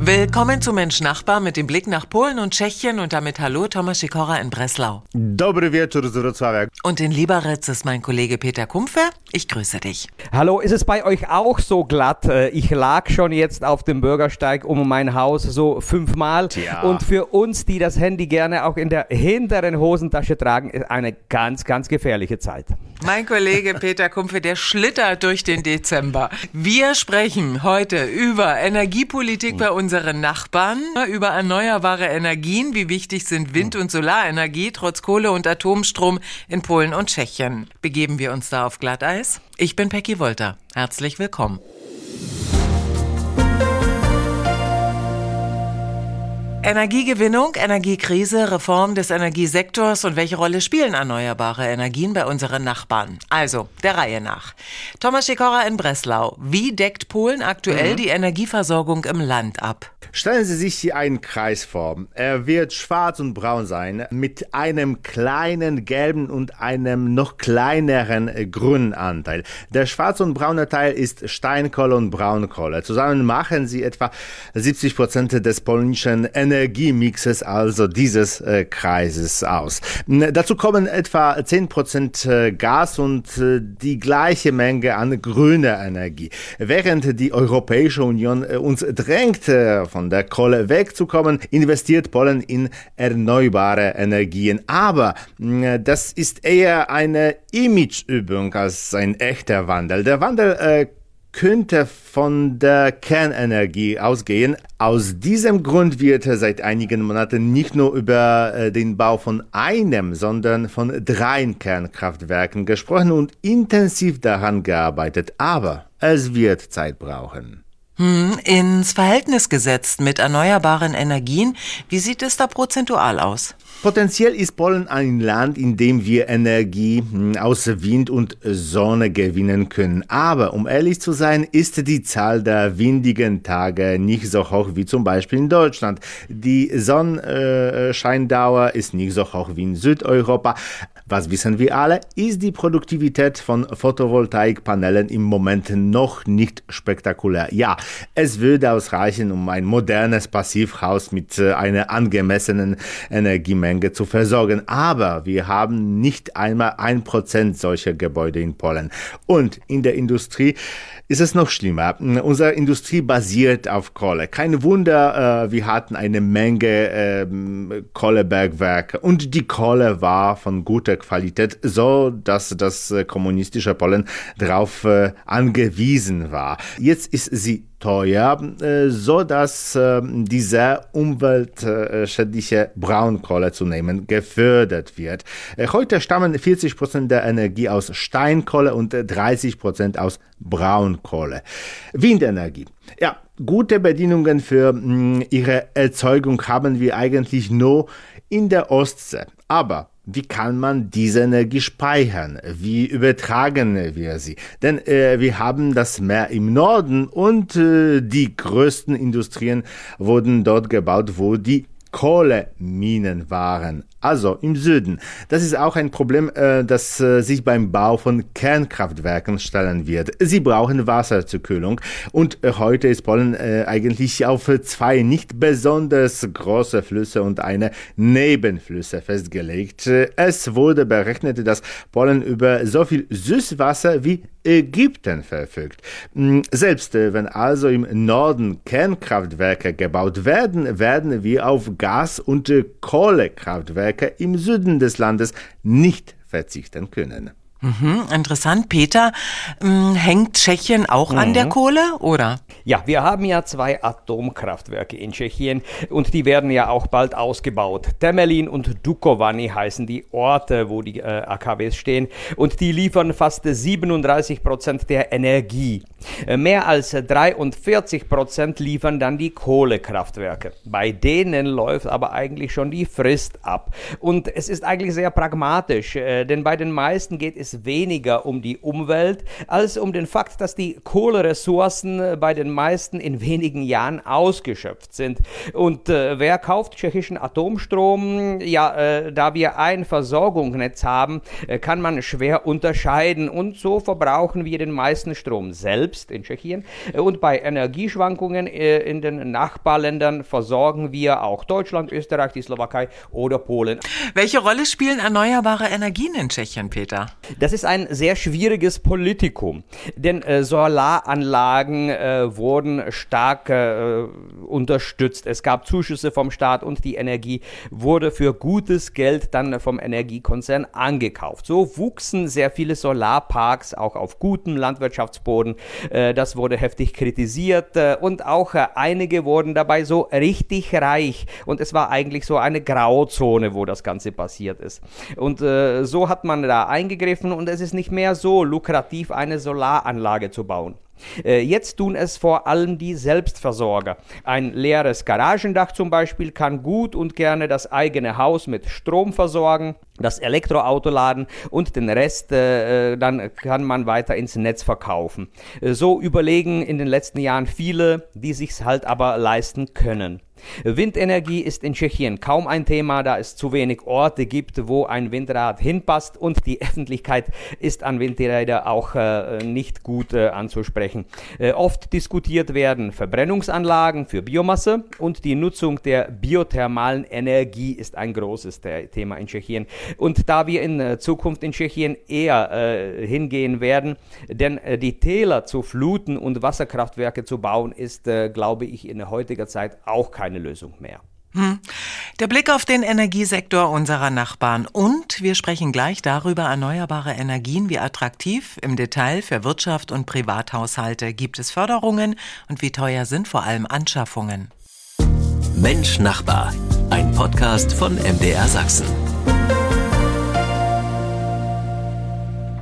Willkommen zu Mensch Nachbar mit dem Blick nach Polen und Tschechien und damit Hallo Thomas Sikora in Breslau. Dobry wieczór z Wrocławia. Und in Liberec ist mein Kollege Peter Kumpfe. Ich grüße dich. Hallo, ist es bei euch auch so glatt? Äh, Ich lag schon jetzt auf dem Bürgersteig um mein Haus so fünfmal. Tja. Und für uns, die das Handy gerne auch in der hinteren Hosentasche tragen, ist eine ganz, ganz gefährliche Zeit. Mein Kollege Peter Kumpfe, der schlittert durch den Dezember. Wir sprechen heute über Energiepolitik bei unseren Nachbarn, über erneuerbare Energien, wie wichtig sind Wind- und Solarenergie trotz Kohle- und Atomstrom in Polen und Tschechien. Begeben wir uns da auf Glatteis? Ich bin Peggy Wolter. Herzlich willkommen. Energiegewinnung, Energiekrise, Reform des Energiesektors und welche Rolle spielen erneuerbare Energien bei unseren Nachbarn? Also, der Reihe nach. Thomas Sikora in Breslau. Wie deckt Polen aktuell die Energieversorgung im Land ab? Stellen Sie sich hier einen Kreis vor. Er wird schwarz und braun sein, mit einem kleinen gelben und einem noch kleineren äh, grünen Anteil. Der schwarze und braune Teil ist Steinkohle und Braunkohle. Zusammen machen sie etwa 70 Prozent des polnischen Energiemixes, also dieses äh, Kreises aus. Dazu kommen etwa 10 Prozent äh, Gas und die gleiche Menge an grüner Energie. Während die Europäische Union uns drängt, äh, von der Kohle wegzukommen, investiert Polen in erneuerbare Energien. Aber mh, das ist eher eine Imageübung als ein echter Wandel. Der Wandel äh, könnte von der Kernenergie ausgehen. Aus diesem Grund wird seit einigen Monaten nicht nur über äh, den Bau von einem, sondern von drei Kernkraftwerken gesprochen und intensiv daran gearbeitet. Aber es wird Zeit brauchen. Hm, ins Verhältnis gesetzt mit erneuerbaren Energien, wie sieht es da prozentual aus? Potenziell ist Polen ein Land, in dem wir Energie hm, aus Wind und Sonne gewinnen können. Aber um ehrlich zu sein, ist die Zahl der windigen Tage nicht so hoch wie zum Beispiel in Deutschland. Die Sonnenscheindauer ist nicht so hoch wie in Südeuropa. Was wissen wir alle, ist die Produktivität von Photovoltaikpanelen im Moment noch nicht spektakulär. Ja, es würde ausreichen, um ein modernes Passivhaus mit äh, einer angemessenen Energiemenge zu versorgen. Aber wir haben nicht einmal ein Prozent solcher Gebäude in Polen. Und in der Industrie ist es noch schlimmer. Unsere Industrie basiert auf Kohle. Kein Wunder, äh, wir hatten eine Menge ähm, Kohlebergwerke und die Kohle war von guter Qualität, so dass das äh, kommunistische Polen darauf äh, angewiesen war. Jetzt ist sie teuer, äh, so dass äh, diese umweltschädliche Braunkohle zunehmend gefördert wird. Heute stammen 40 Prozent der Energie aus Steinkohle und äh, 30 Prozent aus Braunkohle. Windenergie. Ja, gute Bedingungen für mh, ihre Erzeugung haben wir eigentlich nur in der Ostsee. Aber wie kann man diese Energie speichern? Wie übertragen wir sie? Denn äh, wir haben das Meer im Norden und äh, die größten Industrien wurden dort gebaut, wo die Kohleminen waren, also im Süden. Das ist auch ein Problem, äh, das äh, sich beim Bau von Kernkraftwerken stellen wird. Sie brauchen Wasser zur Kühlung und äh, heute ist Polen eigentlich auf zwei nicht besonders große Flüsse und eine Nebenflüsse festgelegt. Es wurde berechnet, dass Polen über so viel Süßwasser wie Ägypten verfügt. Mm, Selbst wenn also im Norden Kernkraftwerke gebaut werden, werden wir auf Gas- und äh, Kohlekraftwerke im Süden des Landes nicht verzichten können. Hm, interessant, Peter. Hm, hängt Tschechien auch an der Kohle, oder? Ja, wir haben ja zwei Atomkraftwerke in Tschechien und die werden ja auch bald ausgebaut. Temelin und Dukovany heißen die Orte, wo die äh, AKWs stehen und die liefern fast 37 Prozent der Energie Mehr als 43 Prozent liefern dann die Kohlekraftwerke. Bei denen läuft aber eigentlich schon die Frist ab. Und es ist eigentlich sehr pragmatisch, denn bei den meisten geht es weniger um die Umwelt als um den Fakt, dass die Kohleressourcen bei den meisten in wenigen Jahren ausgeschöpft sind. Und äh, wer kauft tschechischen Atomstrom? Ja, äh, da wir ein Versorgungsnetz haben, äh, kann man schwer unterscheiden. Und so verbrauchen wir den meisten Strom selbst in Tschechien. Äh, und bei Energieschwankungen äh, in den Nachbarländern versorgen wir auch Deutschland, Österreich, die Slowakei oder Polen. Welche Rolle spielen erneuerbare Energien in Tschechien, Peter? Das ist ein sehr schwieriges Politikum, denn äh, Solaranlagen äh, wurden stark äh, unterstützt. Es gab Zuschüsse vom Staat und die Energie wurde für gutes Geld dann vom Energiekonzern angekauft. So wuchsen sehr viele Solarparks auch auf gutem Landwirtschaftsboden. Äh, das wurde heftig kritisiert äh, und auch äh, einige wurden dabei so richtig reich und es war eigentlich so eine Grauzone, wo das Ganze passiert ist. Und so hat man da eingegriffen und es ist nicht mehr so lukrativ, eine Solaranlage zu bauen. Äh, jetzt tun es vor allem die Selbstversorger. Ein leeres Garagendach zum Beispiel kann gut und gerne das eigene Haus mit Strom versorgen, das Elektroauto laden und den Rest äh, äh dann kann man weiter ins Netz verkaufen. Äh, so überlegen in den letzten Jahren viele, die sich's halt aber leisten können. Windenergie ist in Tschechien kaum ein Thema, da es zu wenig Orte gibt, wo ein Windrad hinpasst und die Öffentlichkeit ist an Windräder auch äh, nicht gut äh, anzusprechen. Äh, oft diskutiert werden Verbrennungsanlagen für Biomasse und die Nutzung der biothermalen Energie ist ein großes Thema in Tschechien. Und da wir in äh, Zukunft in Tschechien eher äh, hingehen werden, denn äh, die Täler zu fluten und Wasserkraftwerke zu bauen, ist, glaube ich, in heutiger Zeit auch kein keine Lösung mehr. Hm. Der Blick auf den Energiesektor unserer Nachbarn und wir sprechen gleich darüber, erneuerbare Energien, wie attraktiv im Detail für Wirtschaft und Privathaushalte gibt es Förderungen und wie teuer sind vor allem Anschaffungen. Mensch Nachbar, ein Podcast von MDR Sachsen.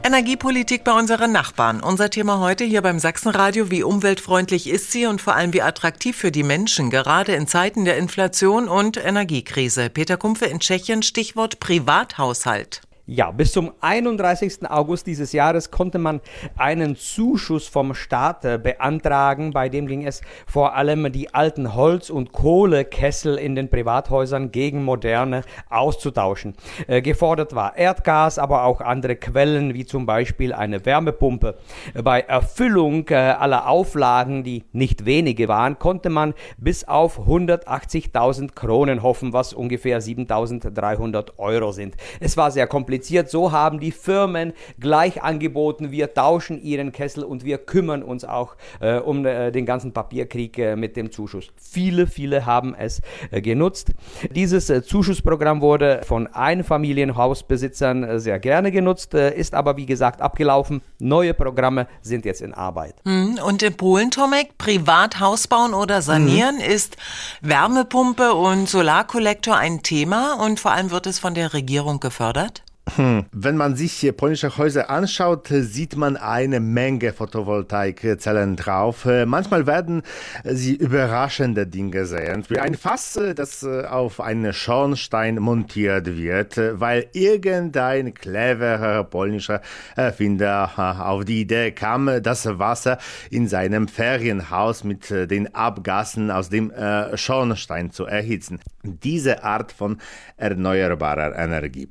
Energiepolitik bei unseren Nachbarn. Unser Thema heute hier beim Sachsenradio. Wie umweltfreundlich ist sie und vor allem wie attraktiv für die Menschen, gerade in Zeiten der Inflation und Energiekrise. Peter Kumpfe in Tschechien, Stichwort Privathaushalt. Ja, bis zum 31. August dieses Jahres konnte man einen Zuschuss vom Staat äh, beantragen. Bei dem ging es vor allem die alten Holz- und Kohlekessel in den Privathäusern gegen moderne auszutauschen. Äh, gefordert war Erdgas, aber auch andere Quellen wie zum Beispiel eine Wärmepumpe. Bei Erfüllung äh, aller Auflagen, die nicht wenige waren, konnte man bis auf 180.000 Kronen hoffen, was ungefähr 7.300 Euro sind. Es war sehr kompliziert kompliziert. So haben die Firmen gleich angeboten, wir tauschen ihren Kessel und wir kümmern uns auch äh, um äh, den ganzen Papierkrieg äh, mit dem Zuschuss. Viele, viele haben es äh, genutzt. Dieses äh, Zuschussprogramm wurde von Einfamilienhausbesitzern äh, sehr gerne genutzt, ist aber wie gesagt abgelaufen. Neue Programme sind jetzt in Arbeit. Hm, und in Polen, Tomek, Privathaus bauen oder sanieren mhm. ist Wärmepumpe und Solarkollektor ein Thema und vor allem wird es von der Regierung gefördert? Hm. Wenn man sich polnische Häuser anschaut, sieht man eine Menge Photovoltaikzellen drauf. Manchmal werden sie überraschende Dinge sehen, wie ein Fass, das auf einen Schornstein montiert wird, weil irgendein cleverer polnischer Erfinder auf die Idee kam, das Wasser in seinem Ferienhaus mit den Abgassen aus dem Schornstein zu erhitzen. Diese Art von erneuerbarer Energie.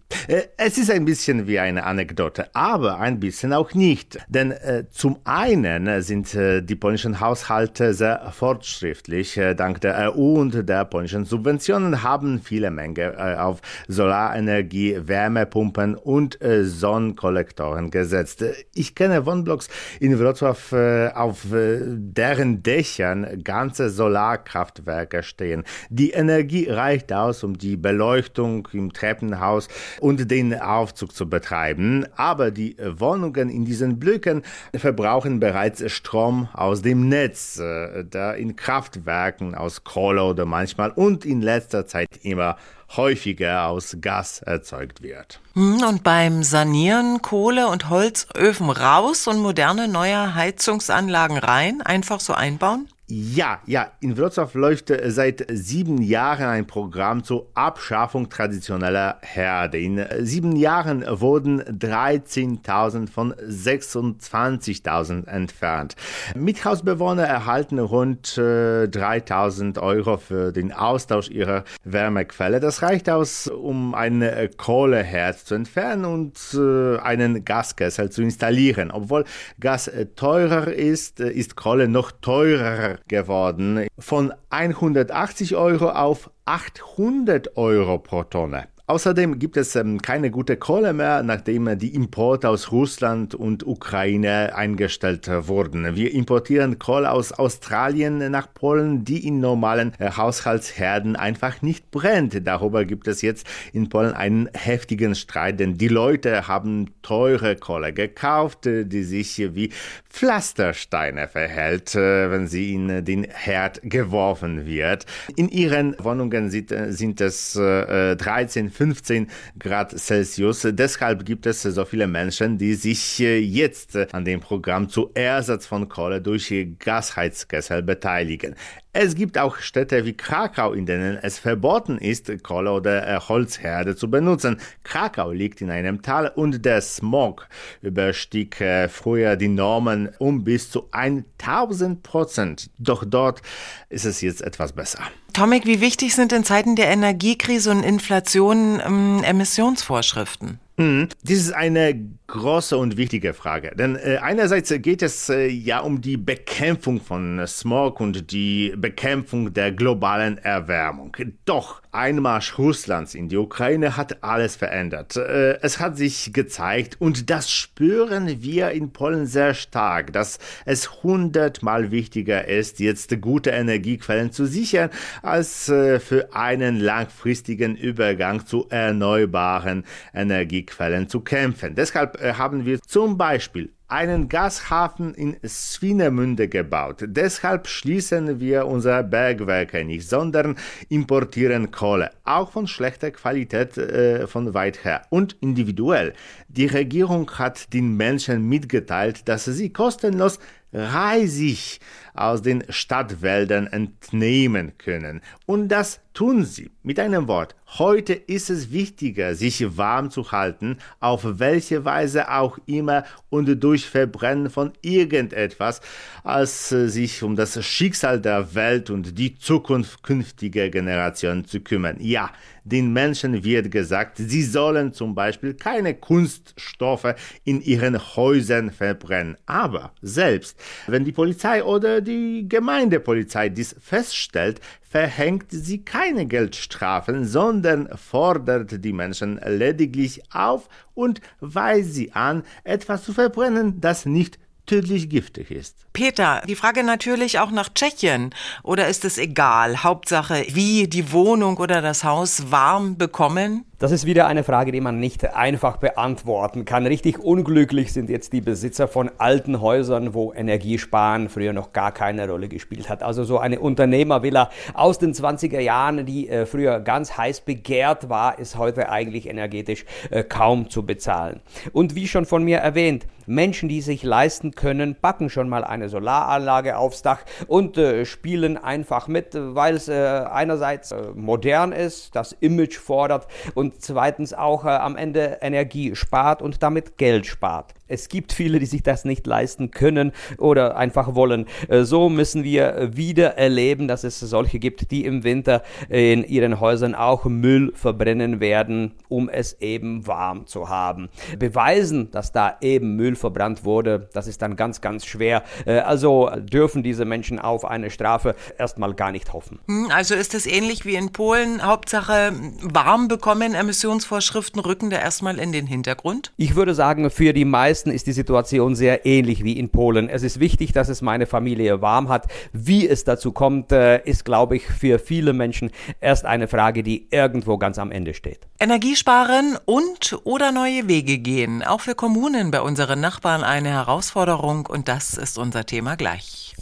Es ist ist ein bisschen wie eine Anekdote, aber ein bisschen auch nicht. Denn äh, zum einen sind äh, die polnischen Haushalte sehr fortschrittlich. Äh, dank der EU und der polnischen Subventionen haben viele Menge äh, auf Solarenergie, Wärmepumpen und äh, Sonnenkollektoren gesetzt. Ich kenne Wohnblocks in Wrocław, äh, auf deren Dächern ganze Solarkraftwerke stehen. Die Energie reicht aus, um die Beleuchtung im Treppenhaus und den Aufzug zu betreiben. Aber die Wohnungen in diesen Blöcken verbrauchen bereits Strom aus dem Netz, der in Kraftwerken aus Kohle oder manchmal und in letzter Zeit immer häufiger aus Gas erzeugt wird. Hm, und beim Sanieren Kohle- und Holzöfen raus und moderne neue Heizungsanlagen rein, einfach so einbauen? Ja, ja, in Wrocław läuft äh, seit sieben Jahren ein Programm zur Abschaffung traditioneller Herde. In äh, sieben Jahren wurden 13.000 von 26.000 entfernt. Mithausbewohner erhalten rund äh, 3.000 Euro für den Austausch ihrer Wärmequelle. Das reicht aus, um äh, Kohleherd zu entfernen und äh, einen Gaskessel zu installieren. Obwohl Gas teurer ist, ist Kohle noch teurer geworden. Von 180 Euro auf 800 Euro pro Tonne. Außerdem gibt es ähm, keine gute Kohle mehr, nachdem die Importe aus Russland und Ukraine eingestellt wurden. Wir importieren Kohle aus Australien nach Polen, die in normalen äh, Haushaltsherden einfach nicht brennt. Darüber gibt es jetzt in Polen einen heftigen Streit, denn die Leute haben teure Kohle gekauft, äh, die sich wie Pflastersteine verhält, äh, wenn sie in den Herd geworfen wird. In ihren Wohnungen sind, sind es 13 15 Grad Celsius. Deshalb gibt es so viele Menschen, die sich äh, jetzt an dem Programm zu Ersatz von Kohle durch Gasheizkessel beteiligen. Es gibt auch Städte wie Krakau, in denen es verboten ist, Kohle oder äh, Holzherde zu benutzen. Krakau liegt in einem Tal und der Smog überstieg früher die Normen um bis zu 1000 Prozent. Doch dort ist es jetzt etwas besser. Tomek, wie wichtig sind in Zeiten der Energiekrise und Inflation ähm, Emissionsvorschriften? Mhm. Das ist eine große und wichtige Frage. Denn äh, einerseits geht es äh, ja um die Bekämpfung von Smog und die Bekämpfung der globalen Erwärmung. Doch Einmarsch Russlands in die Ukraine hat alles verändert. Äh, es hat sich gezeigt und das spüren wir in Polen sehr stark, dass es hundertmal wichtiger ist, jetzt gute Energiequellen zu sichern, als äh, für einen langfristigen Übergang zu erneuerbaren Energiequellen zu kämpfen. Deshalb äh, haben wir zum Beispiel einen Gashafen in Swinemünde gebaut. Deshalb schließen wir unsere Bergwerke nicht, sondern importieren Kohle, auch von schlechter Qualität äh, von weit her und individuell. Die Regierung hat den Menschen mitgeteilt, dass sie kostenlos Reisig aus den Stadtwäldern entnehmen können. Und das tun sie. Mit einem Wort, heute ist es wichtiger, sich warm zu halten, auf welche Weise auch immer und durch Verbrennen von irgendetwas, als sich um das Schicksal der Welt und die Zukunft künftiger Generationen zu kümmern. Ja, den Menschen wird gesagt, sie sollen zum Beispiel keine Kunststoffe in ihren Häusern verbrennen. Aber selbst wenn die Polizei oder die Gemeindepolizei dies feststellt, verhängt sie keine Geldstrafen, sondern fordert die Menschen lediglich auf und weist sie an, etwas zu verbrennen, das nicht tödlich giftig ist. Peter, die Frage natürlich auch nach Tschechien. Oder ist es egal? Hauptsache, wie die Wohnung oder das Haus warm bekommen? Das ist wieder eine Frage, die man nicht einfach beantworten kann. Richtig unglücklich sind jetzt die Besitzer von alten Häusern, wo Energiesparen früher noch gar keine Rolle gespielt hat. Also so eine Unternehmervilla aus den 20er Jahren, die äh, früher ganz heiß begehrt war, ist heute eigentlich energetisch äh, kaum zu bezahlen. Und wie schon von mir erwähnt, Menschen, die sich leisten können, packen schon mal eine Solaranlage aufs Dach und äh, spielen einfach mit, weil es äh, einerseits äh, modern ist, das Image fordert und zweitens auch äh, am Ende Energie spart und damit Geld spart. Es gibt viele, die sich das nicht leisten können oder einfach wollen. Äh, so müssen wir wieder erleben, dass es solche gibt, die im Winter in ihren Häusern auch Müll verbrennen werden, um es eben warm zu haben. Beweisen, dass da eben Müll verbrannt wurde, das ist dann ganz, ganz schwer. Äh, also dürfen diese Menschen auf eine Strafe erstmal gar nicht hoffen. Hm, also ist es ähnlich wie in Polen, Hauptsache warm bekommen Emissionsvorschriften rücken da erstmal in den Hintergrund? Ich würde sagen, für die meisten ist die Situation sehr ähnlich wie in Polen. Es ist wichtig, dass es meine Familie warm hat. Wie es dazu kommt, äh, ist, glaube ich, für viele Menschen erst eine Frage, die irgendwo ganz am Ende steht. Energiesparen und oder neue Wege gehen. Auch für Kommunen bei unseren Nachbarn eine Herausforderung und das ist unser Thema gleich.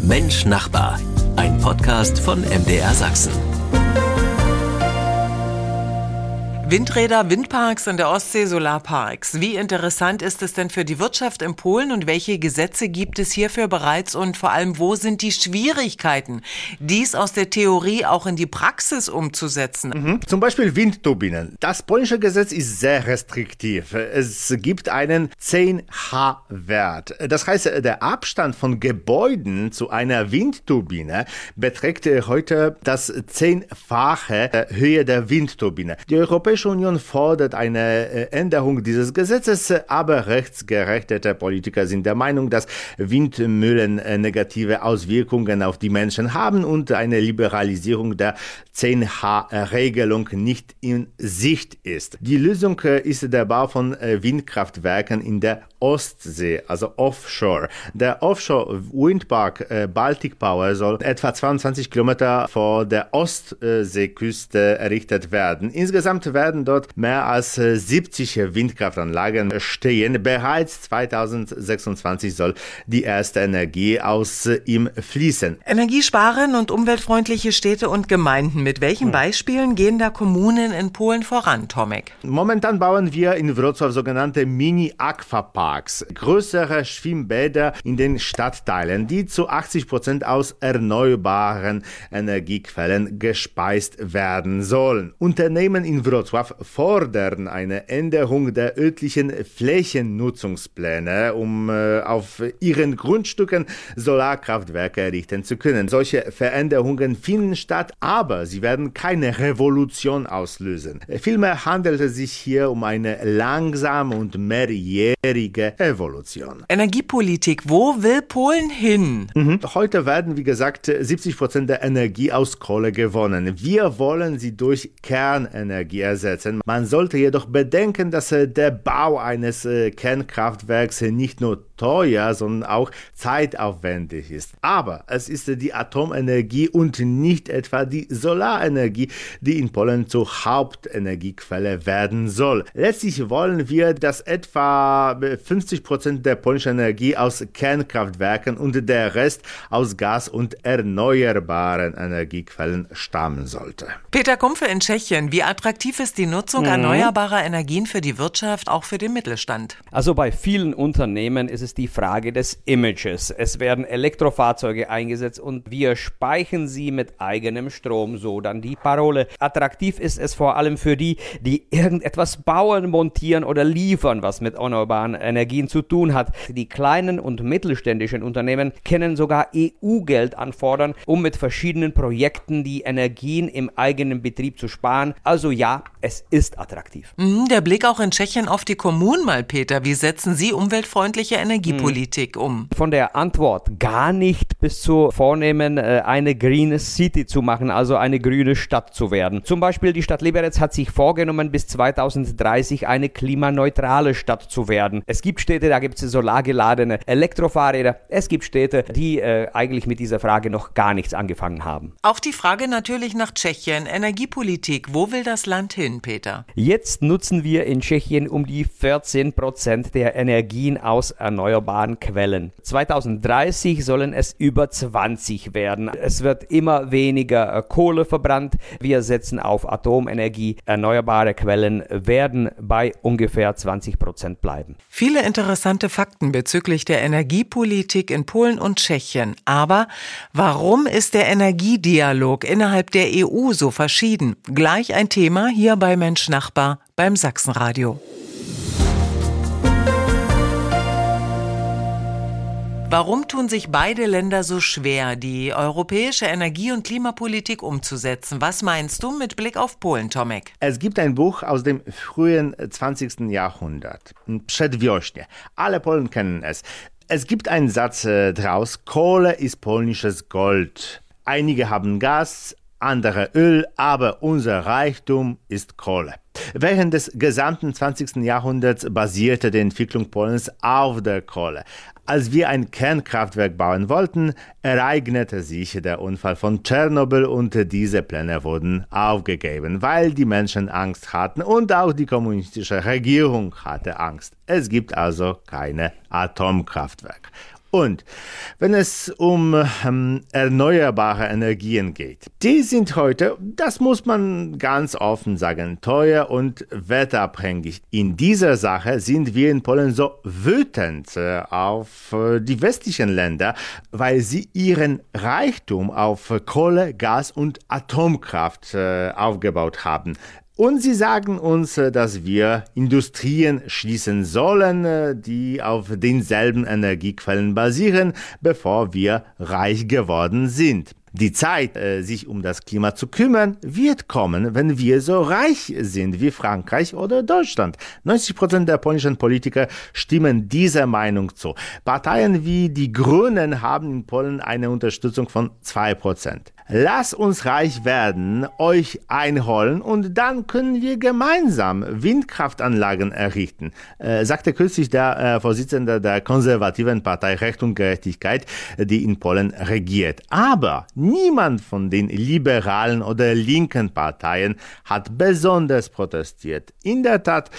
Mensch Nachbar, ein Podcast von MDR Sachsen. Windräder, Windparks in der Ostsee, Solarparks. Wie interessant ist es denn für die Wirtschaft in Polen und welche Gesetze gibt es hierfür bereits und vor allem, wo sind die Schwierigkeiten, dies aus der Theorie auch in die Praxis umzusetzen? Mhm. Zum Beispiel Windturbinen. Das polnische Gesetz ist sehr restriktiv. Es gibt einen 10H-Wert. Das heißt, der Abstand von Gebäuden zu einer Windturbine beträgt heute das zehnfache Höhe der Windturbine. Die Europäische Europäische Union fordert eine äh, Änderung dieses Gesetzes, aber rechtsgerechtete Politiker sind der Meinung, dass Windmühlen äh, negative Auswirkungen auf die Menschen haben und eine Liberalisierung der 10H-Regelung nicht in Sicht ist. Die Lösung äh, ist der Bau von Windkraftwerken in der Ostsee, also offshore. Der Offshore Windpark Baltic Power soll etwa 22 Kilometer vor der Ostseeküste errichtet werden. Insgesamt werden werden dort mehr als 70 äh, Windkraftanlagen stehen. Bereits 2026 soll die erste Energie aus äh, ihm fließen. Energiesparen und umweltfreundliche Städte und Gemeinden. Mit welchen hm. Beispielen gehen da Kommunen in Polen voran, Tomek? Momentan bauen wir in Wrocław sogenannte Mini-Aquaparks, größere Schwimmbäder in den Stadtteilen, die zu 80 Prozent aus erneuerbaren Energiequellen gespeist werden sollen. Unternehmen in Wrocław Wrocław fordern eine Änderung der örtlichen Flächennutzungspläne, um äh, auf ihren Grundstücken Solarkraftwerke errichten zu können. Solche Veränderungen finden statt, aber sie werden keine Revolution auslösen. Vielmehr handelt es sich hier um eine langsame und mehrjährige Evolution. Energiepolitik, wo will Polen hin? Mhm. Heute werden, wie gesagt, 70 Prozent der Energie aus Kohle gewonnen. Wir wollen sie durch Kernenergie ersetzen ersetzen. Man sollte jedoch bedenken, dass äh, der Bau eines äh, Kernkraftwerks nicht nur teuer, sondern auch zeitaufwendig ist. Aber es ist die Atomenergie und nicht etwa die Solarenergie, die in Polen zur Hauptenergiequelle werden soll. Letztlich wollen wir, dass etwa 50 Prozent der polnischen Energie aus Kernkraftwerken und der Rest aus Gas und erneuerbaren Energiequellen stammen sollte. Peter Kumpfe in Tschechien, wie attraktiv ist die Nutzung mhm. erneuerbarer Energien für die Wirtschaft, auch für den Mittelstand? Also bei vielen Unternehmen ist es ist die Frage des Images. Es werden Elektrofahrzeuge eingesetzt und wir speichern sie mit eigenem Strom, so dann die Parole. Attraktiv ist es vor allem für die, die irgendetwas bauen, montieren oder liefern, was mit erneuerbaren Energien zu tun hat. Die kleinen und mittelständischen Unternehmen können sogar EU-Geld anfordern, um mit verschiedenen Projekten die Energien im eigenen Betrieb zu sparen. Also ja, es ist attraktiv. Mhm, der Blick auch in Tschechien auf die Kommunen mal, Peter. Wie setzen Sie umweltfreundliche Energie Energiepolitik um? Von der Antwort gar nicht bis zu vornehmen, äh, eine Green City zu machen, also eine grüne Stadt zu werden. Zum Beispiel die Stadt Liberec hat sich vorgenommen, bis 2030 eine klimaneutrale Stadt zu werden. Es gibt Städte, da gibt es solargeladene Elektrofahrräder. Es gibt Städte, die äh, eigentlich mit dieser Frage noch gar nichts angefangen haben. Auch die Frage natürlich nach Tschechien. Energiepolitik. Wo will das Land hin, Peter? Jetzt nutzen wir in Tschechien um die 14 Prozent der Energien aus erneuerbaren erneuerbaren Quellen. 2030 sollen es über 20 werden. Es wird immer weniger äh, Kohle verbrannt. Wir setzen auf Atomenergie. Erneuerbare Quellen werden bei ungefähr 20 Prozent bleiben. Viele interessante Fakten bezüglich der Energiepolitik in Polen und Tschechien. Aber warum ist der Energiedialog innerhalb der EU so verschieden? Gleich ein Thema hier bei Mensch Nachbar beim Sachsenradio. Warum tun sich beide Länder so schwer, die europäische Energie- und Klimapolitik umzusetzen? Was meinst du mit Blick auf Polen, Tomek? Es gibt ein Buch aus dem frühen 20. Jahrhundert, Przedwiośnie. Alle Polen kennen es. Es gibt einen Satz äh, draus, Kohle ist polnisches Gold. Einige haben Gas, andere Öl, aber unser Reichtum ist Kohle. Während des gesamten 20. Jahrhunderts basierte die Entwicklung Polens auf der Kohle. Als wir ein Kernkraftwerk bauen wollten, ereignete sich der Unfall von Tschernobyl und diese Pläne wurden aufgegeben, weil die Menschen Angst hatten und auch die kommunistische Regierung hatte Angst. Es gibt also keine Atomkraftwerke. Und wenn es um ähm, erneuerbare Energien geht, die sind heute, das muss man ganz offen sagen, teuer und wetterabhängig. In dieser Sache sind wir in Polen so wütend äh, auf äh, die westlichen Länder, weil sie ihren Reichtum auf Kohle, Gas und Atomkraft äh, aufgebaut haben. Und sie sagen uns, äh, dass wir Industrien schließen sollen, äh, die auf denselben Energiequellen basieren, bevor wir reich geworden sind. Die Zeit, äh, sich um das Klima zu kümmern, wird kommen, wenn wir so reich sind wie Frankreich oder Deutschland. 90 Prozent der polnischen Politiker stimmen dieser Meinung zu. Parteien wie die Grünen haben in Polen eine Unterstützung von zwei Prozent. Lass uns reich werden, euch einholen und dann können wir gemeinsam Windkraftanlagen errichten, äh, sagte kürzlich der äh, Vorsitzende der konservativen Partei Recht und Gerechtigkeit, die in Polen regiert. Aber niemand von den liberalen oder linken Parteien hat besonders protestiert. In der Tat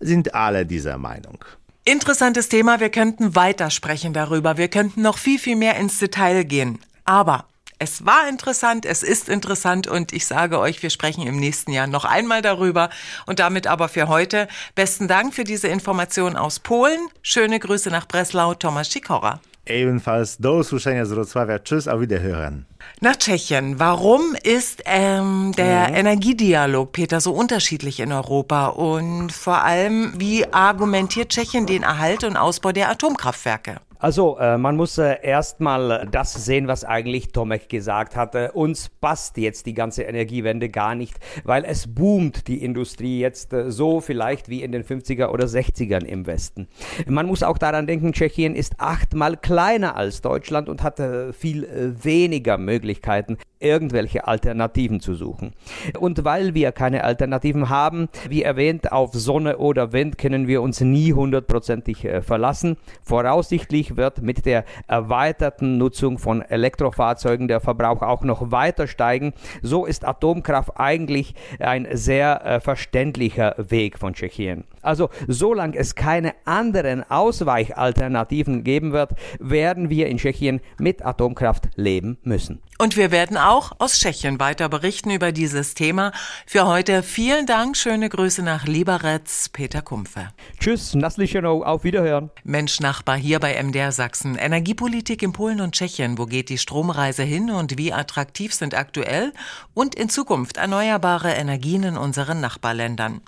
sind alle dieser Meinung. Interessantes Thema. Wir könnten weitersprechen darüber. Wir könnten noch viel, viel mehr ins Detail gehen. Aber es war interessant, es ist interessant und ich sage euch, wir sprechen im nächsten Jahr noch einmal darüber. Und damit aber für heute besten Dank für diese Information aus Polen. Schöne Grüße nach Breslau, Thomas Sikora. Ebenfalls do usłyszenia z Wrocławia. Tschüss, auf Wiederhören. Nach Tschechien. Warum ist ähm, der mhm. Energiedialog, Peter, so unterschiedlich in Europa? Und vor allem, wie argumentiert Tschechien den Erhalt und Ausbau der Atomkraftwerke? Also, äh, man muss äh, erstmal das sehen, was eigentlich Tomek gesagt hatte. Uns passt jetzt die ganze Energiewende gar nicht, weil es boomt die Industrie jetzt äh, so vielleicht wie in den 50er oder 60ern im Westen. Man muss auch daran denken, Tschechien ist achtmal kleiner als Deutschland und hat äh, viel äh, weniger Möglichkeiten, irgendwelche Alternativen zu suchen. Und weil wir keine Alternativen haben, wie erwähnt, auf Sonne oder Wind können wir uns nie hundertprozentig äh, verlassen. Voraussichtlich wird mit der erweiterten Nutzung von Elektrofahrzeugen der Verbrauch auch noch weiter steigen. So ist Atomkraft eigentlich ein sehr äh, verständlicher Weg von Tschechien. Also solange es keine anderen Ausweichalternativen geben wird, werden wir in Tschechien mit Atomkraft leben müssen. Und wir werden auch aus Tschechien weiter berichten über dieses Thema. Für heute vielen Dank, schöne Grüße nach Liberec, Peter Kumpfe. Tschüss, Naslichenow, auf Wiederhören. Mensch Nachbar hier bei MDR Sachsen. Energiepolitik in Polen und Tschechien. Wo geht die Stromreise hin und wie attraktiv sind aktuell und in Zukunft erneuerbare Energien in unseren Nachbarländern?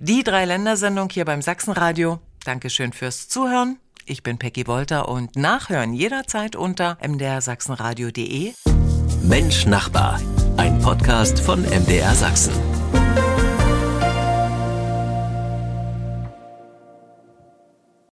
Die drei Ländersendung hier beim Sachsenradio. Dankeschön fürs Zuhören. Ich bin Peggy Wolter und nachhören jederzeit unter mdrsachsenradio.de. Mensch Nachbar, ein Podcast von MDR Sachsen.